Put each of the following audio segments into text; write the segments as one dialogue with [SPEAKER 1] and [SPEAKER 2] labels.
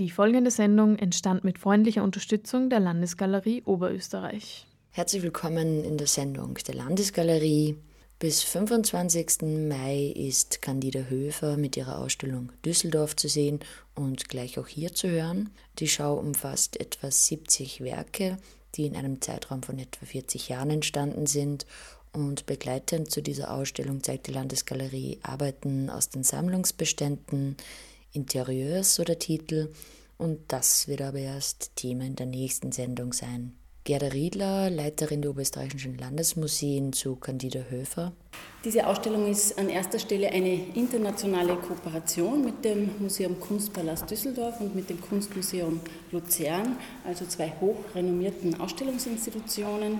[SPEAKER 1] Die folgende Sendung entstand mit freundlicher Unterstützung der Landesgalerie Oberösterreich.
[SPEAKER 2] Herzlich willkommen in der Sendung der Landesgalerie. Bis 25. Mai ist Candida Höfer mit ihrer Ausstellung Düsseldorf zu sehen und gleich auch hier zu hören. Die Schau umfasst etwa 70 Werke, die in einem Zeitraum von etwa 40 Jahren entstanden sind und begleitend zu dieser Ausstellung zeigt die Landesgalerie Arbeiten aus den Sammlungsbeständen, Interieurs oder Titel und das wird aber erst Thema in der nächsten Sendung sein. Gerda Riedler, Leiterin der Oberösterreichischen Landesmuseen zu Candida Höfer.
[SPEAKER 3] Diese Ausstellung ist an erster Stelle eine internationale Kooperation mit dem Museum Kunstpalast Düsseldorf und mit dem Kunstmuseum Luzern, also zwei hochrenommierten Ausstellungsinstitutionen.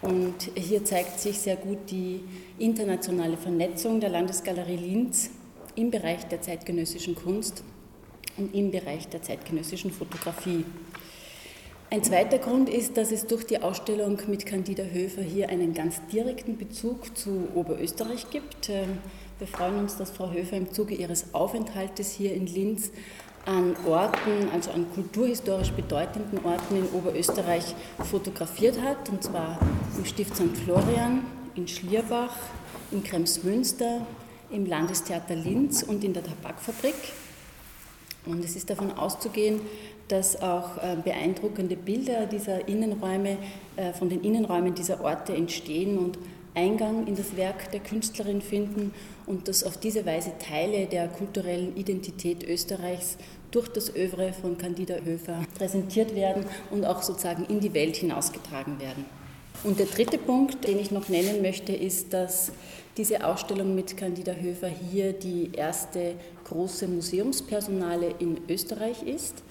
[SPEAKER 3] Und hier zeigt sich sehr gut die internationale Vernetzung der Landesgalerie Linz im Bereich der zeitgenössischen Kunst und im Bereich der zeitgenössischen Fotografie. Ein zweiter Grund ist, dass es durch die Ausstellung mit Candida Höfer hier einen ganz direkten Bezug zu Oberösterreich gibt. Ähm, wir freuen uns, dass Frau Höfer im Zuge ihres Aufenthaltes hier in Linz an Orten, also an kulturhistorisch bedeutenden Orten in Oberösterreich fotografiert hat, und zwar im Stift St. Florian, in Schlierbach, in Kremsmünster, im Landestheater Linz und in der Tabakfabrik. Und es ist davon auszugehen, dass auch äh, beeindruckende Bilder dieser Innenräume, äh, von den Innenräumen dieser Orte entstehen und Eingang in das Werk der Künstlerin finden und dass auf diese Weise Teile der kulturellen Identität Österreichs durch das Övre von Candida Höfer präsentiert werden und auch sozusagen in die Welt hinausgetragen werden. Und der dritte Punkt, den ich noch nennen möchte, ist, dass diese Ausstellung mit Candida Höfer hier die erste große Museumspersonale in Österreich ist.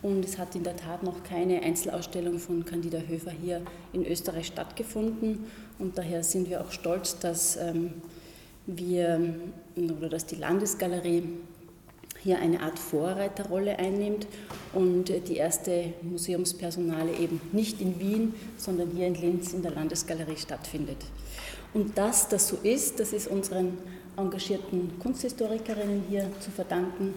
[SPEAKER 3] Und es hat in der Tat noch keine Einzelausstellung von Candida Höfer hier in Österreich stattgefunden. Und daher sind wir auch stolz, dass ähm, wir oder dass die Landesgalerie hier eine Art Vorreiterrolle einnimmt und die erste Museumspersonale eben nicht in Wien, sondern hier in Linz in der Landesgalerie stattfindet. Und dass das so ist, das ist unseren engagierten Kunsthistorikerinnen hier zu verdanken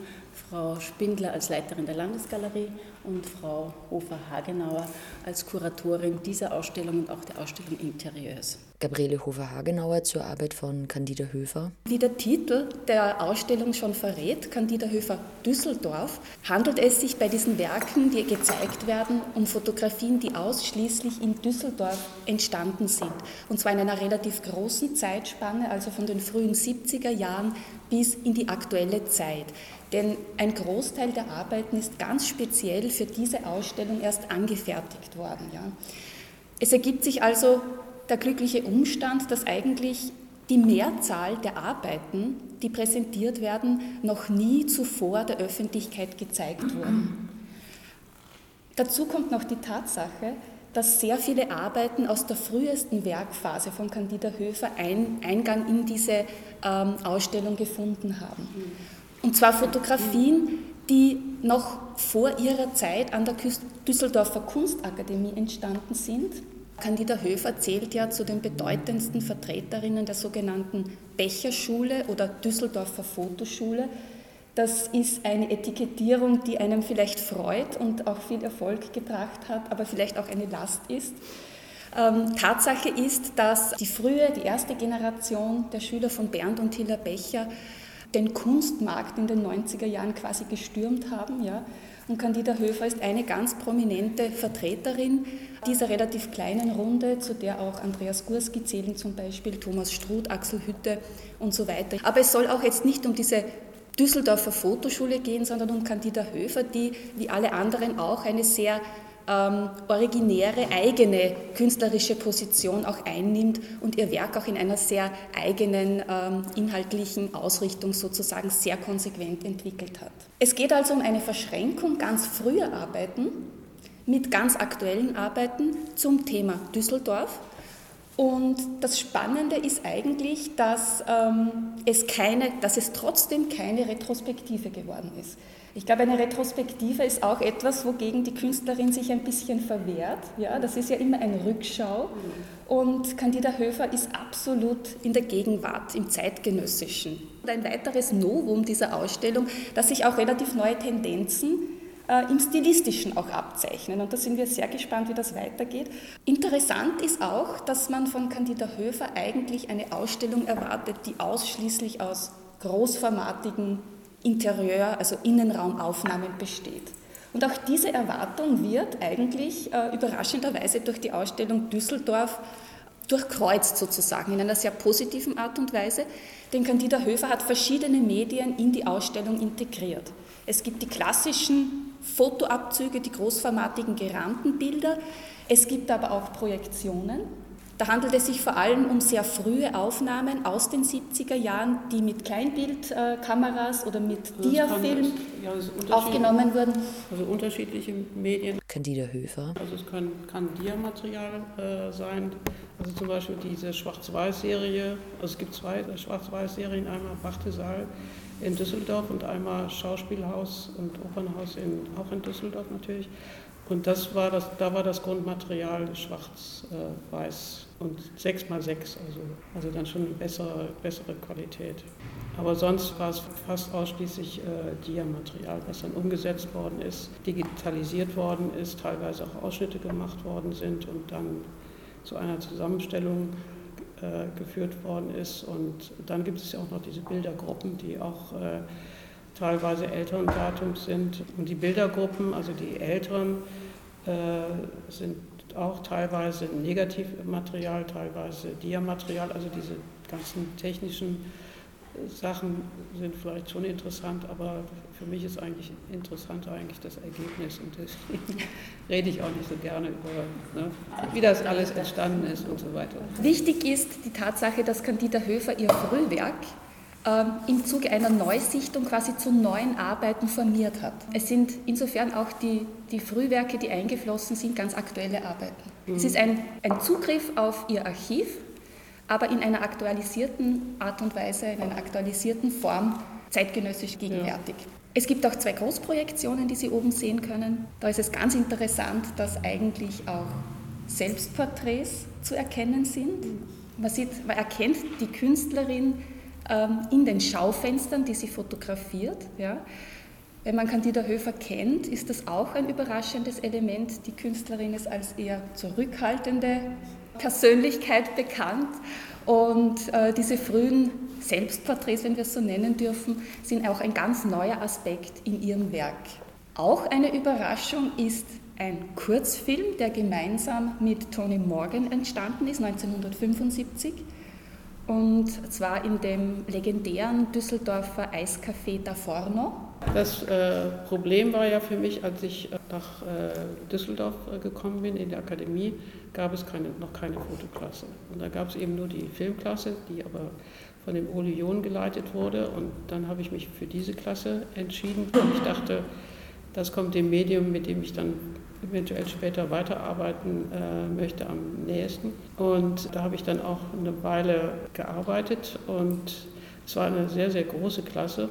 [SPEAKER 3] Frau Spindler als Leiterin der Landesgalerie und Frau Hofer-Hagenauer als Kuratorin dieser Ausstellung und auch der Ausstellung Interieurs.
[SPEAKER 2] Gabriele Hofer-Hagenauer zur Arbeit von Candida Höfer.
[SPEAKER 4] Wie der Titel der Ausstellung schon verrät, Candida Höfer Düsseldorf, handelt es sich bei diesen Werken, die gezeigt werden, um Fotografien, die ausschließlich in Düsseldorf entstanden sind. Und zwar in einer relativ großen Zeitspanne, also von den frühen 70er Jahren bis in die aktuelle Zeit. Denn ein Großteil der Arbeiten ist ganz speziell für diese Ausstellung erst angefertigt worden. Ja. Es ergibt sich also der glückliche Umstand, dass eigentlich die Mehrzahl der Arbeiten, die präsentiert werden, noch nie zuvor der Öffentlichkeit gezeigt wurden. Dazu kommt noch die Tatsache, dass sehr viele Arbeiten aus der frühesten Werkphase von Candida Höfer Eingang in diese ähm, Ausstellung gefunden haben. Und zwar Fotografien, die noch vor ihrer Zeit an der Düsseldorfer Kunstakademie entstanden sind. Candida Höfer zählt ja zu den bedeutendsten Vertreterinnen der sogenannten Becherschule oder Düsseldorfer Fotoschule. Das ist eine Etikettierung, die einem vielleicht freut und auch viel Erfolg gebracht hat, aber vielleicht auch eine Last ist. Ähm, Tatsache ist, dass die frühe, die erste Generation der Schüler von Bernd und Hiller Becher den Kunstmarkt in den 90er Jahren quasi gestürmt haben. Ja. Und Candida Höfer ist eine ganz prominente Vertreterin dieser relativ kleinen Runde, zu der auch Andreas Gurski zählen zum Beispiel, Thomas Struth, Axel Hütte und so weiter. Aber es soll auch jetzt nicht um diese Düsseldorfer Fotoschule gehen, sondern um Candida Höfer, die wie alle anderen auch eine sehr ähm, originäre eigene künstlerische Position auch einnimmt und ihr Werk auch in einer sehr eigenen ähm, inhaltlichen Ausrichtung sozusagen sehr konsequent entwickelt hat. Es geht also um eine Verschränkung ganz früher Arbeiten mit ganz aktuellen Arbeiten zum Thema Düsseldorf. Und das Spannende ist eigentlich, dass, ähm, es, keine, dass es trotzdem keine Retrospektive geworden ist. Ich glaube, eine Retrospektive ist auch etwas, wogegen die Künstlerin sich ein bisschen verwehrt. Ja, das ist ja immer eine Rückschau. Und Candida Höfer ist absolut in der Gegenwart, im Zeitgenössischen. Und ein weiteres Novum dieser Ausstellung, dass sich auch relativ neue Tendenzen äh, im Stilistischen auch abzeichnen. Und da sind wir sehr gespannt, wie das weitergeht. Interessant ist auch, dass man von Candida Höfer eigentlich eine Ausstellung erwartet, die ausschließlich aus großformatigen Interieur, also Innenraumaufnahmen besteht. Und auch diese Erwartung wird eigentlich äh, überraschenderweise durch die Ausstellung Düsseldorf durchkreuzt sozusagen in einer sehr positiven Art und Weise. Denn Candida Höfer hat verschiedene Medien in die Ausstellung integriert. Es gibt die klassischen Fotoabzüge, die großformatigen Gerandenbilder. Es gibt aber auch Projektionen. Da handelt es sich vor allem um sehr frühe Aufnahmen aus den 70er Jahren, die mit Kleinbildkameras oder mit also Diafilm ja, aufgenommen wurden.
[SPEAKER 5] Also unterschiedliche Medien.
[SPEAKER 2] Candida Höfer.
[SPEAKER 5] Also es kann, kann Diamaterial äh, sein, also zum Beispiel diese Schwarz-Weiß-Serie. Also es gibt zwei Schwarz-Weiß-Serien, einmal Bachtesaal in Düsseldorf und einmal Schauspielhaus und Opernhaus in, auch in Düsseldorf natürlich. Und das war das, da war das Grundmaterial schwarz-weiß äh, und 6 x 6, also, also dann schon eine bessere, bessere Qualität. Aber sonst war es fast ausschließlich äh, Diamaterial, was dann umgesetzt worden ist, digitalisiert worden ist, teilweise auch Ausschnitte gemacht worden sind und dann zu einer Zusammenstellung äh, geführt worden ist. Und dann gibt es ja auch noch diese Bildergruppen, die auch äh, teilweise älteren Datums sind. Und die Bildergruppen, also die älteren, äh, sind auch teilweise Negativmaterial, teilweise Diamaterial, also diese ganzen technischen Sachen sind vielleicht schon interessant, aber für mich ist eigentlich interessanter eigentlich das Ergebnis und deswegen rede ich auch nicht so gerne über, ne, wie das alles entstanden ist und so weiter.
[SPEAKER 4] Wichtig ist die Tatsache, dass Candida Höfer ihr Frühwerk im Zuge einer Neusichtung quasi zu neuen Arbeiten formiert hat. Es sind insofern auch die, die Frühwerke, die eingeflossen sind, ganz aktuelle Arbeiten. Mhm. Es ist ein, ein Zugriff auf ihr Archiv, aber in einer aktualisierten Art und Weise, in einer aktualisierten Form zeitgenössisch gegenwärtig. Ja. Es gibt auch zwei Großprojektionen, die Sie oben sehen können. Da ist es ganz interessant, dass eigentlich auch Selbstporträts zu erkennen sind. Man, sieht, man erkennt die Künstlerin ähm, in den Schaufenstern, die sie fotografiert. Ja. Wenn man Candida Höfer kennt, ist das auch ein überraschendes Element. Die Künstlerin ist als eher zurückhaltende Persönlichkeit bekannt. Und äh, diese frühen Selbstporträts, wenn wir es so nennen dürfen, sind auch ein ganz neuer Aspekt in ihrem Werk. Auch eine Überraschung ist ein Kurzfilm, der gemeinsam mit Tony Morgan entstanden ist, 1975. Und zwar in dem legendären Düsseldorfer Eiscafé da Forno.
[SPEAKER 5] Das äh, Problem war ja für mich, als ich äh, nach äh, Düsseldorf äh, gekommen bin, in der Akademie, gab es keine, noch keine Fotoklasse. Und da gab es eben nur die Filmklasse, die aber von dem Ole John geleitet wurde. Und dann habe ich mich für diese Klasse entschieden. Und ich dachte, das kommt dem Medium, mit dem ich dann eventuell später weiterarbeiten äh, möchte, am nächsten. Und da habe ich dann auch eine Weile gearbeitet und es war eine sehr, sehr große Klasse,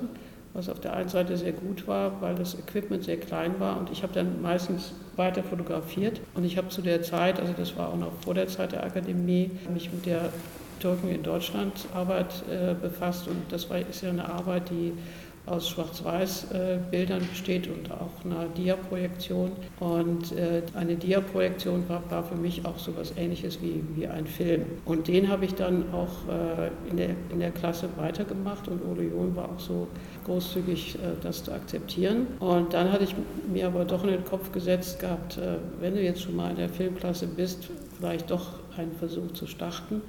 [SPEAKER 5] was auf der einen Seite sehr gut war, weil das Equipment sehr klein war und ich habe dann meistens weiter fotografiert und ich habe zu der Zeit, also das war auch noch vor der Zeit der Akademie, mich mit der Türken in Deutschland Arbeit äh, befasst und das war, ist ja eine Arbeit, die aus Schwarz-Weiß-Bildern besteht und auch einer Dia-Projektion. Und äh, eine Dia-Projektion war, war, für mich auch so etwas Ähnliches wie, wie ein Film. Und den habe ich dann auch äh, in, der, in der Klasse weitergemacht und Ole John war auch so großzügig, äh, das zu akzeptieren. Und dann hatte ich mir aber doch in den Kopf gesetzt gehabt, wenn du jetzt schon mal in der Filmklasse bist, vielleicht doch einen Versuch zu starten.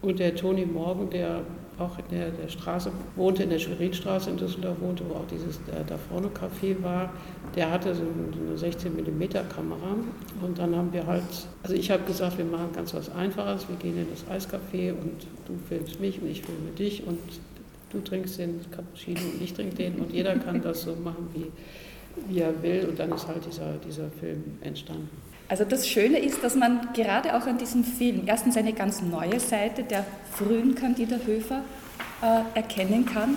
[SPEAKER 5] Und der Toni Morgan, der auch in der, der Straße wohnte, in der Schwerinstraße in Düsseldorf wohnte, wo auch dieses äh, Da vorne Café war, der hatte so eine 16 mm Kamera. Und dann haben wir halt, also ich habe gesagt, wir machen ganz was Einfaches, wir gehen in das Eiscafé und du filmst mich und ich filme dich und du trinkst den Cappuccino und ich trinke den und jeder kann das so machen, wie, wie er will. Und dann ist halt dieser, dieser Film entstanden.
[SPEAKER 4] Also das Schöne ist, dass man gerade auch an diesem Film erstens eine ganz neue Seite der frühen Candida Höfer äh, erkennen kann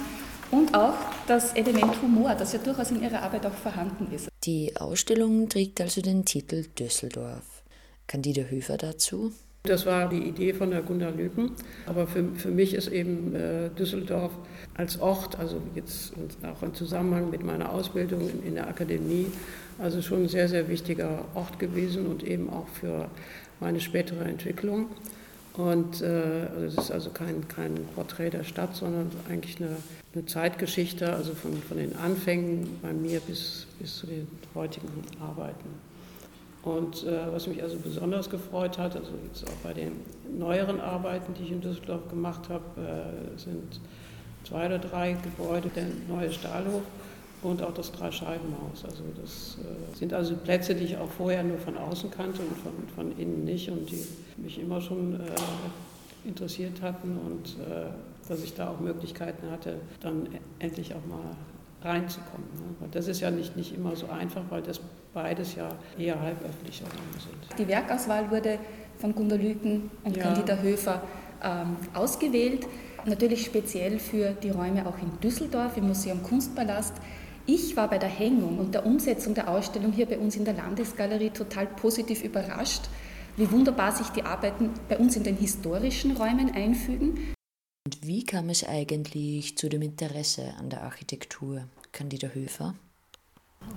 [SPEAKER 4] und auch das Element Humor, das ja durchaus in ihrer Arbeit auch vorhanden ist.
[SPEAKER 2] Die Ausstellung trägt also den Titel Düsseldorf. Candida Höfer dazu?
[SPEAKER 5] Das war die Idee von der Gunda Lüken. Aber für, für mich ist eben äh, Düsseldorf als Ort, also jetzt auch im Zusammenhang mit meiner Ausbildung in, in der Akademie, also schon ein sehr, sehr wichtiger Ort gewesen und eben auch für meine spätere Entwicklung. Und äh, also es ist also kein, kein Porträt der Stadt, sondern eigentlich eine, eine Zeitgeschichte, also von, von den Anfängen bei mir bis, bis zu den heutigen Arbeiten. Und äh, was mich also besonders gefreut hat, also jetzt auch bei den neueren Arbeiten, die ich in Düsseldorf gemacht habe, äh, sind zwei oder drei Gebäude, der neue Stahlhof und auch das Dreischeibenhaus. Also das äh, sind also Plätze, die ich auch vorher nur von außen kannte und von, von innen nicht und die mich immer schon äh, interessiert hatten und äh, dass ich da auch Möglichkeiten hatte, dann endlich auch mal reinzukommen. Ne? das ist ja nicht, nicht immer so einfach, weil das beides ja eher halböffentliche Räume sind.
[SPEAKER 4] Die Werkauswahl wurde von Gunda Lüken und ja. Candida Höfer ähm, ausgewählt, natürlich speziell für die Räume auch in Düsseldorf im Museum Kunstpalast. Ich war bei der Hängung und der Umsetzung der Ausstellung hier bei uns in der Landesgalerie total positiv überrascht, wie wunderbar sich die Arbeiten bei uns in den historischen Räumen einfügen.
[SPEAKER 2] Und wie kam es eigentlich zu dem Interesse an der Architektur, Candida Höfer?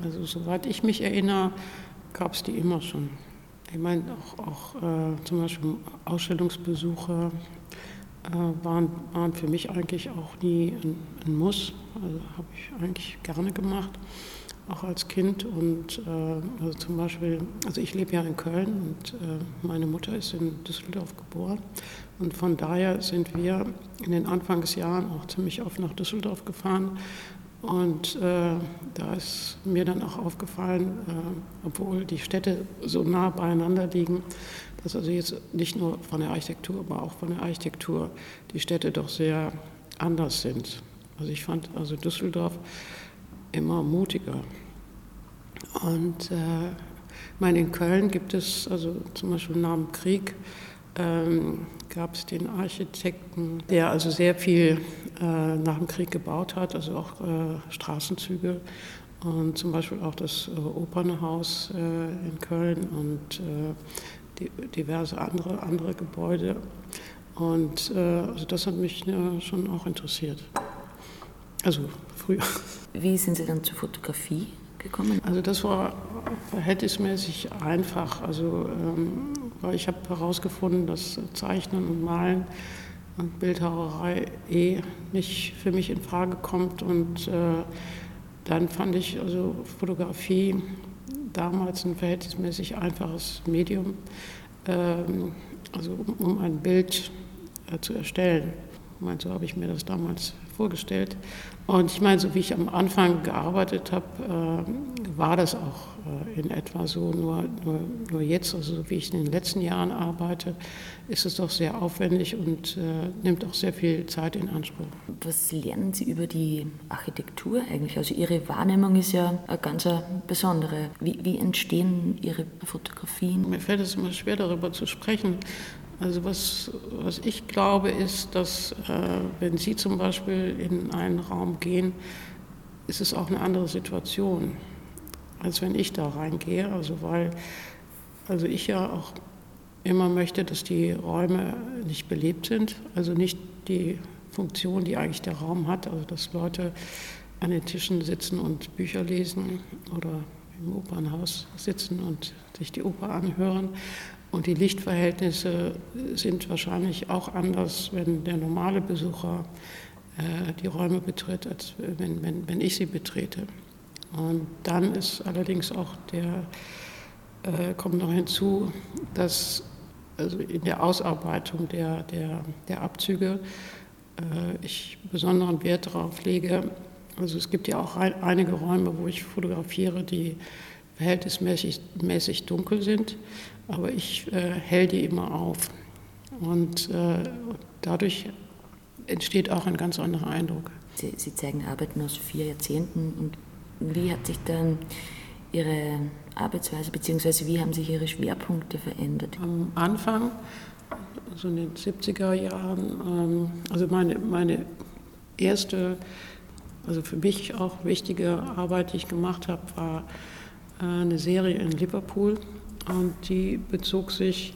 [SPEAKER 5] Also soweit ich mich erinnere, gab es die immer schon. Ich meine, auch, auch äh, zum Beispiel Ausstellungsbesuche äh, waren, waren für mich eigentlich auch nie ein, ein Muss. Also habe ich eigentlich gerne gemacht, auch als Kind. Und äh, also zum Beispiel, also ich lebe ja in Köln und äh, meine Mutter ist in Düsseldorf geboren. Und von daher sind wir in den Anfangsjahren auch ziemlich oft nach Düsseldorf gefahren und äh, da ist mir dann auch aufgefallen, äh, obwohl die Städte so nah beieinander liegen, dass also jetzt nicht nur von der Architektur, aber auch von der Architektur die Städte doch sehr anders sind. Also ich fand also Düsseldorf immer mutiger. Und äh, meine, in Köln gibt es also zum Beispiel nach dem Krieg ähm, gab es den Architekten, der also sehr viel äh, nach dem Krieg gebaut hat, also auch äh, Straßenzüge und zum Beispiel auch das äh, Opernhaus äh, in Köln und äh, diverse andere, andere Gebäude. Und äh, also das hat mich schon auch interessiert. Also früher.
[SPEAKER 2] Wie sind Sie dann zur Fotografie gekommen?
[SPEAKER 5] Also das war verhältnismäßig einfach. Also ähm, weil ich habe herausgefunden, dass Zeichnen und Malen und Bildhauerei eh nicht für mich in Frage kommt. Und äh, dann fand ich also Fotografie damals ein verhältnismäßig einfaches Medium, ähm, also um, ein Bild äh, zu erstellen. Meine, so habe ich mir das damals vorgestellt. Und ich meine, so wie ich am Anfang gearbeitet habe, äh, war das auch äh, in etwa so. Nur, nur, nur, jetzt, also so wie ich in den letzten Jahren arbeite, ist es doch sehr aufwendig und äh, nimmt auch sehr viel Zeit in Anspruch.
[SPEAKER 2] Was lernen Sie über die Architektur eigentlich? Also Ihre Wahrnehmung ist ja eine ganz besondere. Wie, wie entstehen Ihre Fotografien?
[SPEAKER 5] Mir fällt es immer schwer, darüber zu sprechen. Also was, was ich glaube, ist, dass äh, wenn Sie zum Beispiel in einen Raum gehen, ist es auch eine andere Situation als wenn ich da reingehe. Also weil also ich ja auch immer möchte, dass die Räume nicht belebt sind, also nicht die Funktion, die eigentlich der Raum hat, also dass Leute an den Tischen sitzen und Bücher lesen oder im Opernhaus sitzen und sich die Oper anhören. Und die Lichtverhältnisse sind wahrscheinlich auch anders, wenn der normale Besucher äh, die Räume betritt, als wenn, wenn, wenn ich sie betrete. Und dann ist allerdings auch der, äh, kommt noch hinzu, dass also in der Ausarbeitung der, der, der Abzüge äh, ich besonderen Wert darauf lege. Also es gibt ja auch ein, einige Räume, wo ich fotografiere, die verhältnismäßig mäßig dunkel sind, aber ich äh, hell die immer auf. Und äh, dadurch entsteht auch ein ganz anderer Eindruck.
[SPEAKER 2] Sie, Sie zeigen Arbeiten aus vier Jahrzehnten und wie hat sich dann Ihre Arbeitsweise bzw. wie haben sich Ihre Schwerpunkte verändert?
[SPEAKER 5] Am Anfang, also in den 70er Jahren, ähm, also meine, meine erste, also für mich auch wichtige Arbeit, die ich gemacht habe, war eine Serie in Liverpool und die bezog sich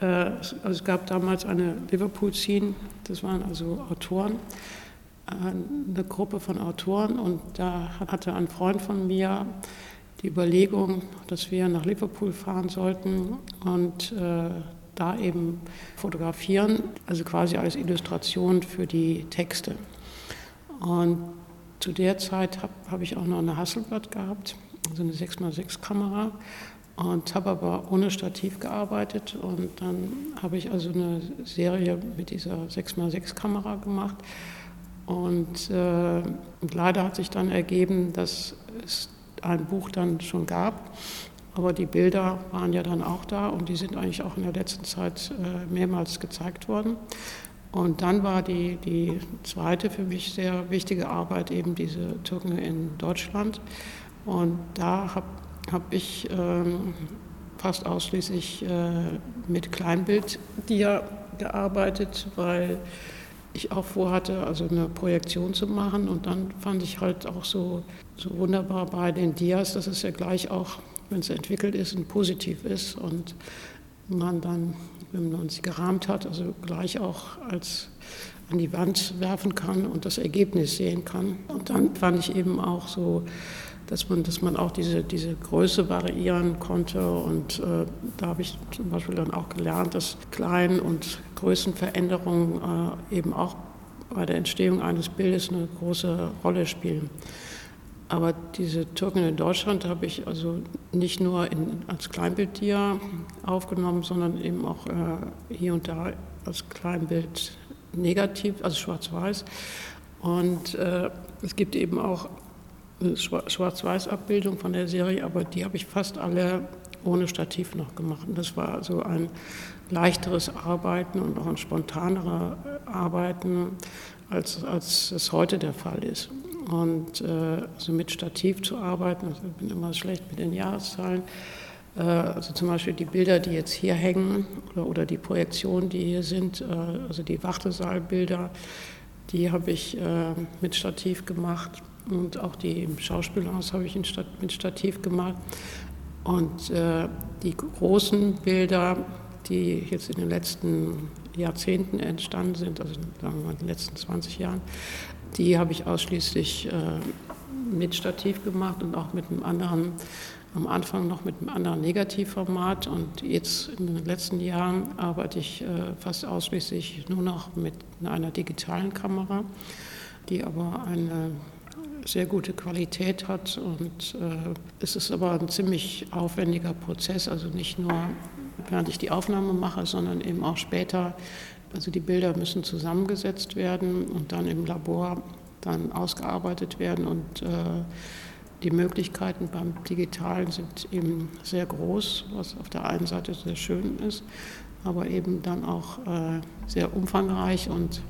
[SPEAKER 5] äh, also es gab damals eine Liverpool-Scene, das waren also Autoren, eine Gruppe von Autoren und da hatte ein Freund von mir die Überlegung, dass wir nach Liverpool fahren sollten und äh, da eben fotografieren, also quasi als Illustration für die Texte. Und zu der Zeit habe hab ich auch noch eine Hasselblad gehabt, also eine 6x6-Kamera und habe aber ohne Stativ gearbeitet und dann habe ich also eine Serie mit dieser 6x6-Kamera gemacht und, äh, und leider hat sich dann ergeben, dass es ein Buch dann schon gab, aber die Bilder waren ja dann auch da und die sind eigentlich auch in der letzten Zeit äh, mehrmals gezeigt worden. Und dann war die, die zweite für mich sehr wichtige Arbeit eben diese Türken in Deutschland. Und da habe hab ich ähm, fast ausschließlich äh, mit Kleinbilddia gearbeitet, weil ich auch vorhatte, also eine Projektion zu machen. Und dann fand ich halt auch so, so wunderbar bei den Dias, dass es ja gleich auch, wenn es entwickelt ist, ein Positiv ist und man dann, wenn man sie gerahmt hat, also gleich auch als an die Wand werfen kann und das Ergebnis sehen kann. Und dann fand ich eben auch so dass man, dass man auch diese, diese Größe variieren konnte. Und äh, da habe ich zum Beispiel dann auch gelernt, dass Klein- und Größenveränderungen äh, eben auch bei der Entstehung eines Bildes eine große Rolle spielen. Aber diese Türken in Deutschland habe ich also nicht nur in, als Kleinbildtier aufgenommen, sondern eben auch äh, hier und da als Kleinbild negativ, also schwarz-weiß. Und äh, es gibt eben auch Schwarz-Weiß-Abbildung von der Serie, aber die habe ich fast alle ohne Stativ noch gemacht. Und das war so ein leichteres Arbeiten und auch ein spontanerer Arbeiten, als, als es heute der Fall ist. Und äh, also mit Stativ zu arbeiten, also ich bin immer schlecht mit den Jahreszahlen, äh, also zum Beispiel die Bilder, die jetzt hier hängen oder, oder die Projektionen, die hier sind, äh, also die Wachtesaalbilder, die habe ich äh, mit Stativ gemacht. Und auch die Schauspielhaus habe ich mit Stativ gemacht. Und äh, die großen Bilder, die jetzt in den letzten Jahrzehnten entstanden sind, also sagen wir mal in den letzten 20 Jahren, die habe ich ausschließlich äh, mit Stativ gemacht und auch mit einem anderen, am Anfang noch mit einem anderen Negativformat. Und jetzt in den letzten Jahren arbeite ich äh, fast ausschließlich nur noch mit einer digitalen Kamera, die aber eine sehr gute Qualität hat. Und äh, es ist aber ein ziemlich aufwendiger Prozess, also nicht nur während ich die Aufnahme mache, sondern eben auch später. Also die Bilder müssen zusammengesetzt werden und dann im Labor dann ausgearbeitet werden und äh, die Möglichkeiten beim Digitalen sind eben sehr groß, was auf der einen Seite sehr schön ist, aber eben dann auch äh, sehr umfangreich und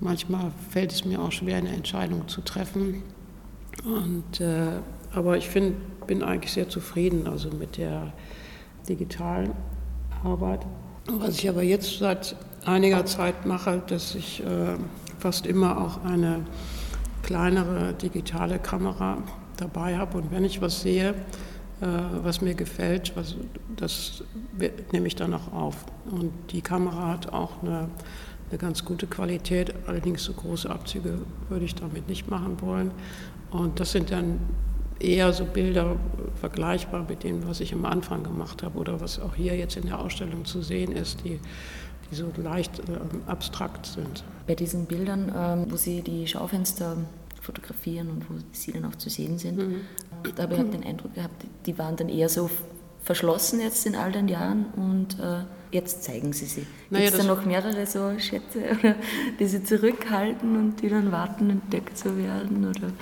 [SPEAKER 5] manchmal fällt es mir auch schwer, eine Entscheidung zu treffen, und, äh, aber ich find, bin eigentlich sehr zufrieden also mit der digitalen Arbeit. Was ich aber jetzt seit einiger Zeit mache, dass ich äh, fast immer auch eine kleinere digitale Kamera dabei habe. Und wenn ich was sehe, äh, was mir gefällt, was, das nehme ich dann auch auf. Und die Kamera hat auch eine, eine ganz gute Qualität, allerdings so große Abzüge würde ich damit nicht machen wollen. Und das sind dann eher so Bilder vergleichbar mit dem, was ich am Anfang gemacht habe oder was auch hier jetzt in der Ausstellung zu sehen ist, die, die so leicht äh, abstrakt sind.
[SPEAKER 2] Bei diesen Bildern, ähm, wo Sie die Schaufenster fotografieren und wo Sie dann auch zu sehen sind, mhm. da habe ich den Eindruck gehabt, die waren dann eher so verschlossen jetzt in all den Jahren und äh, jetzt zeigen Sie sie. Gibt es da noch mehrere so Schätze, oder, die Sie zurückhalten und die dann warten, entdeckt zu werden? Oder?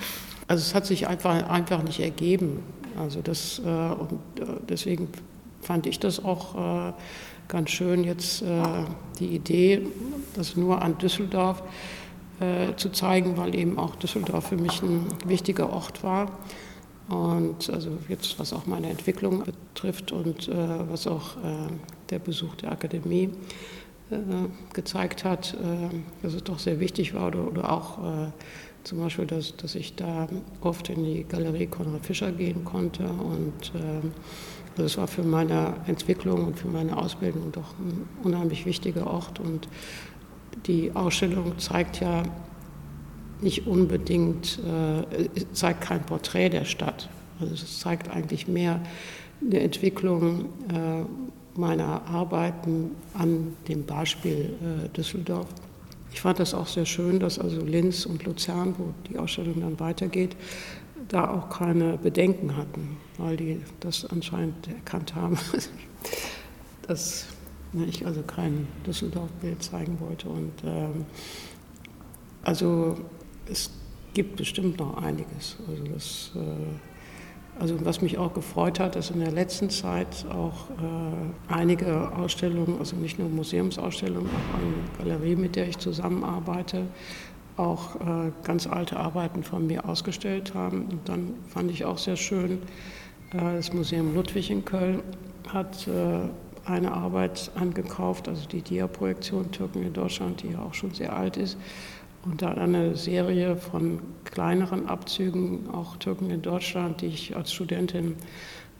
[SPEAKER 5] Also es hat sich einfach, einfach nicht ergeben. Also das, äh, und äh, deswegen fand ich das auch äh, ganz schön jetzt äh, die Idee, das nur an Düsseldorf äh, zu zeigen, weil eben auch Düsseldorf für mich ein wichtiger Ort war. Und also jetzt, was auch meine Entwicklung betrifft und äh, was auch der Besuch der Akademie gezeigt hat, dass es doch sehr wichtig war oder, oder auch zum Beispiel, dass, dass ich da oft in die Galerie Konrad Fischer gehen konnte und äh, Das war für meine Entwicklung und für meine Ausbildung doch ein unheimlich wichtiger Ort. Und die Ausstellung zeigt ja nicht unbedingt, äh, zeigt kein Porträt der Stadt. Also es zeigt eigentlich mehr eine Entwicklung äh, meiner Arbeiten an dem Beispiel äh, Düsseldorf. Ich fand das auch sehr schön, dass also Linz und Luzern, wo die Ausstellung dann weitergeht, da auch keine Bedenken hatten, weil die das anscheinend erkannt haben, dass ich also kein Düsseldorf-Bild zeigen wollte. Und ähm, also es gibt bestimmt noch einiges. Also das äh, also was mich auch gefreut hat, ist in der letzten Zeit auch äh, einige Ausstellungen, also nicht nur Museumsausstellungen, auch eine Galerie, mit der ich zusammenarbeite, auch äh, ganz alte Arbeiten von mir ausgestellt haben. Und dann fand ich auch sehr schön, das Museum Ludwig in Köln hat eine Arbeit angekauft, also die Dia-Projektion Türken in Deutschland, die ja auch schon sehr alt ist und dann eine Serie von kleineren Abzügen, auch Türken in Deutschland, die ich als Studentin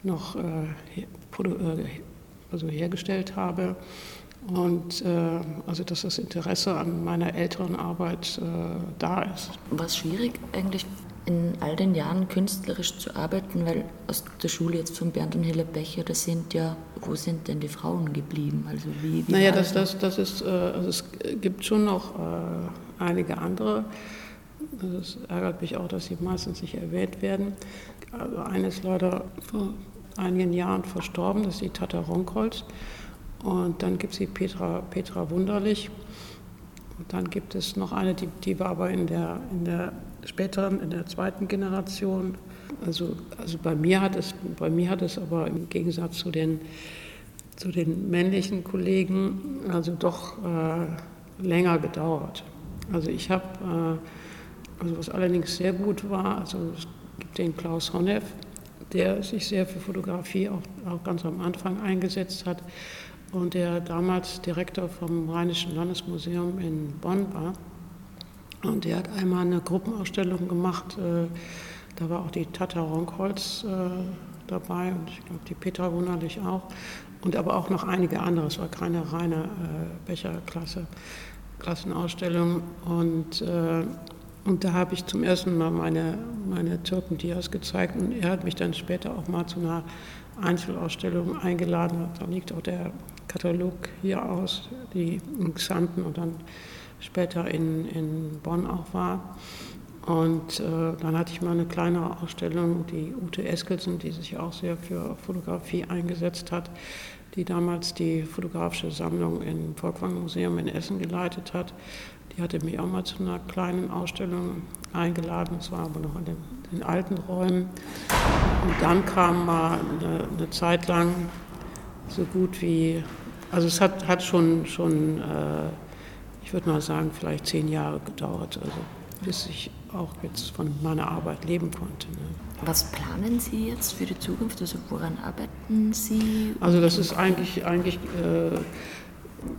[SPEAKER 5] noch äh, äh, also hergestellt habe. Und äh, also dass das Interesse an meiner älteren Arbeit äh, da ist.
[SPEAKER 2] War es schwierig eigentlich in all den Jahren künstlerisch zu arbeiten, weil aus der Schule jetzt von Bernd und Hille Becher, das sind ja, wo sind denn die Frauen geblieben? Also wie,
[SPEAKER 5] wie naja, das, das, das ist, äh, also es gibt schon noch äh, einige andere. Es ärgert mich auch, dass sie meistens nicht erwähnt werden. Also eine ist leider vor einigen Jahren verstorben, das ist die Tata Ronkholz. Und dann gibt es die Petra, Petra Wunderlich. Und dann gibt es noch eine, die, die war aber in der, in der späteren, in der zweiten Generation. Also, also bei, mir hat es, bei mir hat es aber im Gegensatz zu den, zu den männlichen Kollegen also doch äh, länger gedauert. Also ich habe, äh, also was allerdings sehr gut war, also es gibt den Klaus Honneff, der sich sehr für Fotografie auch, auch ganz am Anfang eingesetzt hat und der damals Direktor vom Rheinischen Landesmuseum in Bonn war. Und der hat einmal eine Gruppenausstellung gemacht, äh, da war auch die Tata Ronkholz äh, dabei und ich glaube die Petra Wunderlich auch. Und aber auch noch einige andere, es war keine reine äh, Becherklasse, Klassenausstellung. Und, und da habe ich zum ersten Mal meine, meine Türken-Dias gezeigt und er hat mich dann später auch mal zu einer Einzelausstellung eingeladen. Da liegt auch der Katalog hier aus, die in Xanten und dann später in, in Bonn auch war. Und äh, dann hatte ich mal eine kleinere Ausstellung, die Ute Eskelsen, die sich auch sehr für Fotografie eingesetzt hat, die damals die fotografische Sammlung im Volkwang Museum in Essen geleitet hat. Die hatte mich auch mal zu einer kleinen Ausstellung eingeladen, es war aber noch in den, den, alten Räumen. Und dann kam mal eine, eine, Zeit lang so gut wie, also es hat, hat schon, schon äh, ich würde mal sagen, vielleicht zehn Jahre gedauert, also bis ich auch jetzt von meiner Arbeit leben konnte. Ne.
[SPEAKER 2] Was planen Sie jetzt für die Zukunft? Also woran arbeiten Sie?
[SPEAKER 5] Also das ist eigentlich, eigentlich äh,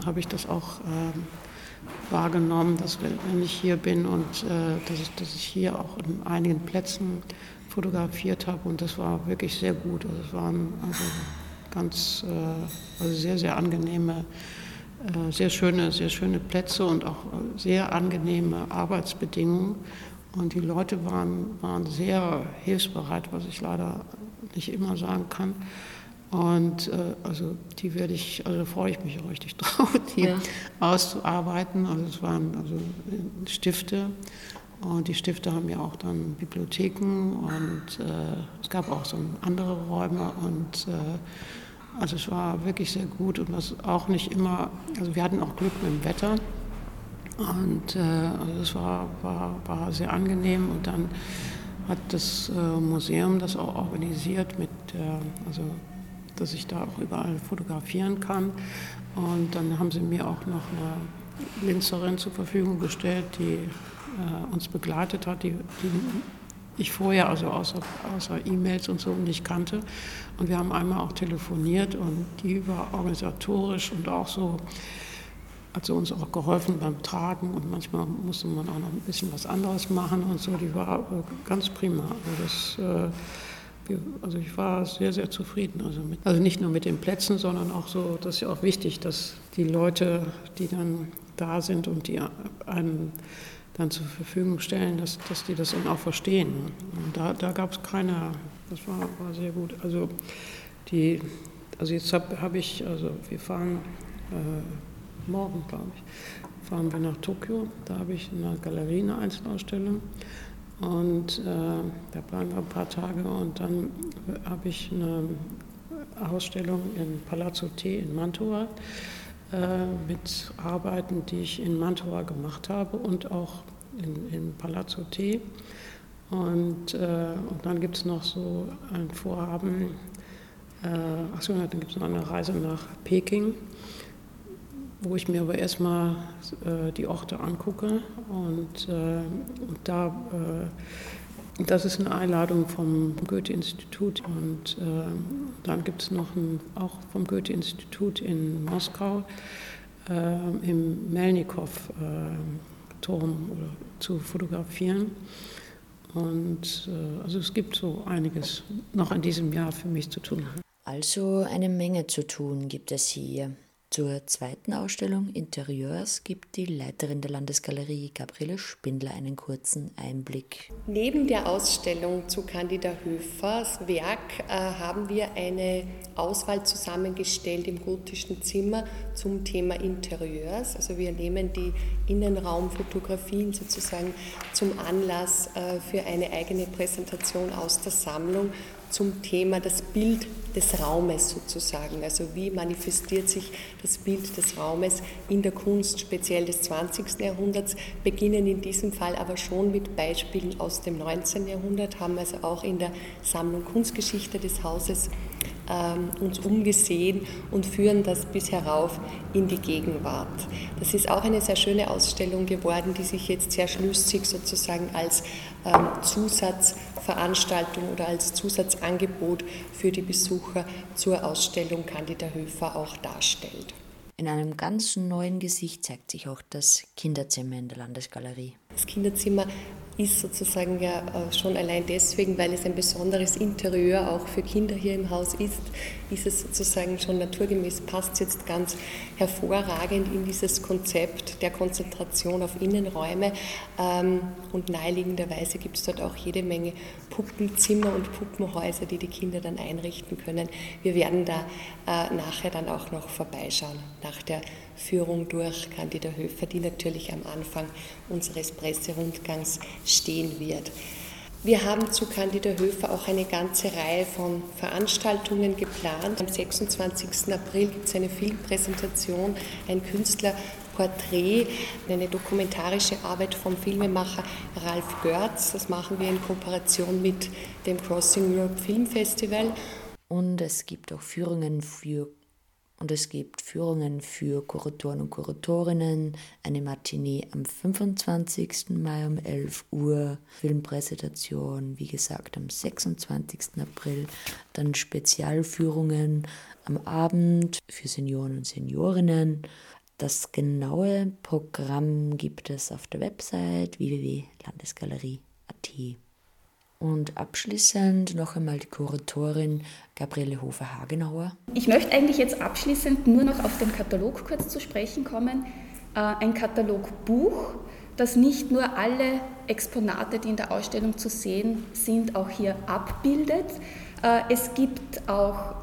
[SPEAKER 5] habe ich das auch äh, wahrgenommen, dass wenn ich hier bin und äh, dass, ich, dass ich hier auch in einigen Plätzen fotografiert habe und das war wirklich sehr gut. Also es waren also ganz, äh, also sehr, sehr angenehme äh, sehr schöne, sehr schöne Plätze und auch äh, sehr angenehme Arbeitsbedingungen. Und die Leute waren, waren sehr hilfsbereit, was ich leider nicht immer sagen kann. Und äh, also die werde ich, also da freue ich mich auch richtig drauf, die ja. auszuarbeiten. Also es waren also Stifte und die Stifte haben ja auch dann Bibliotheken und äh, es gab auch so andere Räume und äh, also es war wirklich sehr gut und was auch nicht immer, also wir hatten auch Glück mit dem Wetter und äh, also es war, war, war sehr angenehm und dann hat das äh, Museum das auch organisiert mit, äh, also dass ich da auch überall fotografieren kann und dann haben sie mir auch noch eine Linzerin zur Verfügung gestellt, die äh, uns begleitet hat, die, die ich vorher also außer, außer E-Mails und so nicht kannte. Und wir haben einmal auch telefoniert und die war organisatorisch und auch so, hat sie uns auch geholfen beim Tragen und manchmal musste man auch noch ein bisschen was anderes machen und so. Die war ganz prima. Also das, äh, also ich war sehr, sehr zufrieden. Also, mit, also nicht nur mit den Plätzen, sondern auch so, das ist ja auch wichtig, dass die Leute, die dann da sind und die einem dann zur Verfügung stellen, dass, dass die das dann auch verstehen. Und da, da gab es keine, das war, war sehr gut. Also die, also jetzt habe hab ich, also wir fahren äh, morgen, glaube ich, fahren wir nach Tokio. Da habe ich in der Galerie eine Einzelausstellung. Und äh, da bleiben wir ein paar Tage und dann habe ich eine Ausstellung im Palazzo T in Mantua äh, mit Arbeiten, die ich in Mantua gemacht habe und auch in, in Palazzo T. Und, äh, und dann gibt es noch so ein Vorhaben, äh, achso, dann gibt es noch eine Reise nach Peking, wo ich mir aber erstmal äh, die Orte angucke. Und, äh, und da, äh, das ist eine Einladung vom Goethe-Institut. Und äh, dann gibt es noch ein, auch vom Goethe-Institut in Moskau äh, im Melnikow-Turm zu fotografieren. Und äh, also es gibt so einiges noch in diesem Jahr für mich zu tun.
[SPEAKER 2] Also eine Menge zu tun gibt es hier. Zur zweiten Ausstellung Interieurs gibt die Leiterin der Landesgalerie Gabriele Spindler einen kurzen Einblick.
[SPEAKER 6] Neben der Ausstellung zu Candida Höfers Werk äh, haben wir eine Auswahl zusammengestellt im gotischen Zimmer zum Thema Interieurs. Also wir nehmen die Innenraumfotografien sozusagen zum Anlass äh, für eine eigene Präsentation aus der Sammlung zum Thema das Bild des Raumes sozusagen. Also wie manifestiert sich das Bild des Raumes in der Kunst, speziell des 20. Jahrhunderts, beginnen in diesem Fall aber schon mit Beispielen aus dem 19. Jahrhundert, haben also auch in der Sammlung Kunstgeschichte des Hauses uns umgesehen und führen das bis herauf in die Gegenwart. Das ist auch eine sehr schöne Ausstellung geworden, die sich jetzt sehr schlüssig sozusagen als ähm, Zusatzveranstaltung oder als Zusatzangebot für die Besucher zur Ausstellung Candida Höfer auch darstellt.
[SPEAKER 2] In einem ganz neuen Gesicht zeigt sich auch das Kinderzimmer in der Landesgalerie.
[SPEAKER 6] Das Kinderzimmer ist sozusagen ja äh, schon allein deswegen, weil es ein besonderes Interieur auch für Kinder hier im Haus ist, ist es sozusagen schon naturgemäß, passt jetzt ganz hervorragend in dieses Konzept der Konzentration auf Innenräume ähm, und naheliegenderweise gibt es dort auch jede Menge Puppenzimmer und Puppenhäuser, die die Kinder dann einrichten können. Wir werden da äh, nachher dann auch noch vorbeischauen, nach der Führung durch Candida Höfer, die natürlich am Anfang unseres Presserundgangs stehen wird. Wir haben zu Candida Höfer auch eine ganze Reihe von Veranstaltungen geplant. Am 26. April gibt es eine Filmpräsentation, ein Künstlerporträt, eine dokumentarische Arbeit vom Filmemacher Ralf Görz. Das machen wir in Kooperation mit dem Crossing Europe Film Festival.
[SPEAKER 2] Und es gibt auch Führungen für und es gibt Führungen für Kuratoren und Kuratorinnen, eine Matinee am 25. Mai um 11 Uhr, Filmpräsentation, wie gesagt, am 26. April, dann Spezialführungen am Abend für Senioren und Seniorinnen. Das genaue Programm gibt es auf der Website www.landesgalerie.at. Und abschließend noch einmal die Kuratorin Gabriele Hofer-Hagenauer.
[SPEAKER 4] Ich möchte eigentlich jetzt abschließend nur noch auf den Katalog kurz zu sprechen kommen. Äh, ein Katalogbuch, das nicht nur alle Exponate, die in der Ausstellung zu sehen sind, auch hier abbildet. Äh, es gibt auch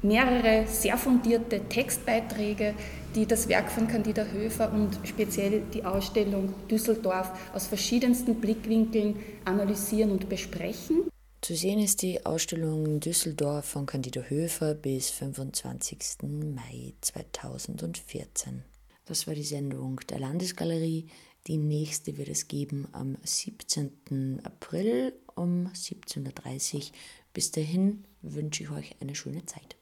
[SPEAKER 4] mehrere sehr fundierte Textbeiträge, die das Werk von Candida Höfer und speziell die Ausstellung Düsseldorf aus verschiedensten Blickwinkeln analysieren und besprechen.
[SPEAKER 2] Zu sehen ist die Ausstellung Düsseldorf von Candida Höfer bis 25. Mai 2014. Das war die Sendung der Landesgalerie. Die nächste wird es geben am 17. April um 17.30 Uhr. Bis dahin wünsche ich euch eine schöne Zeit.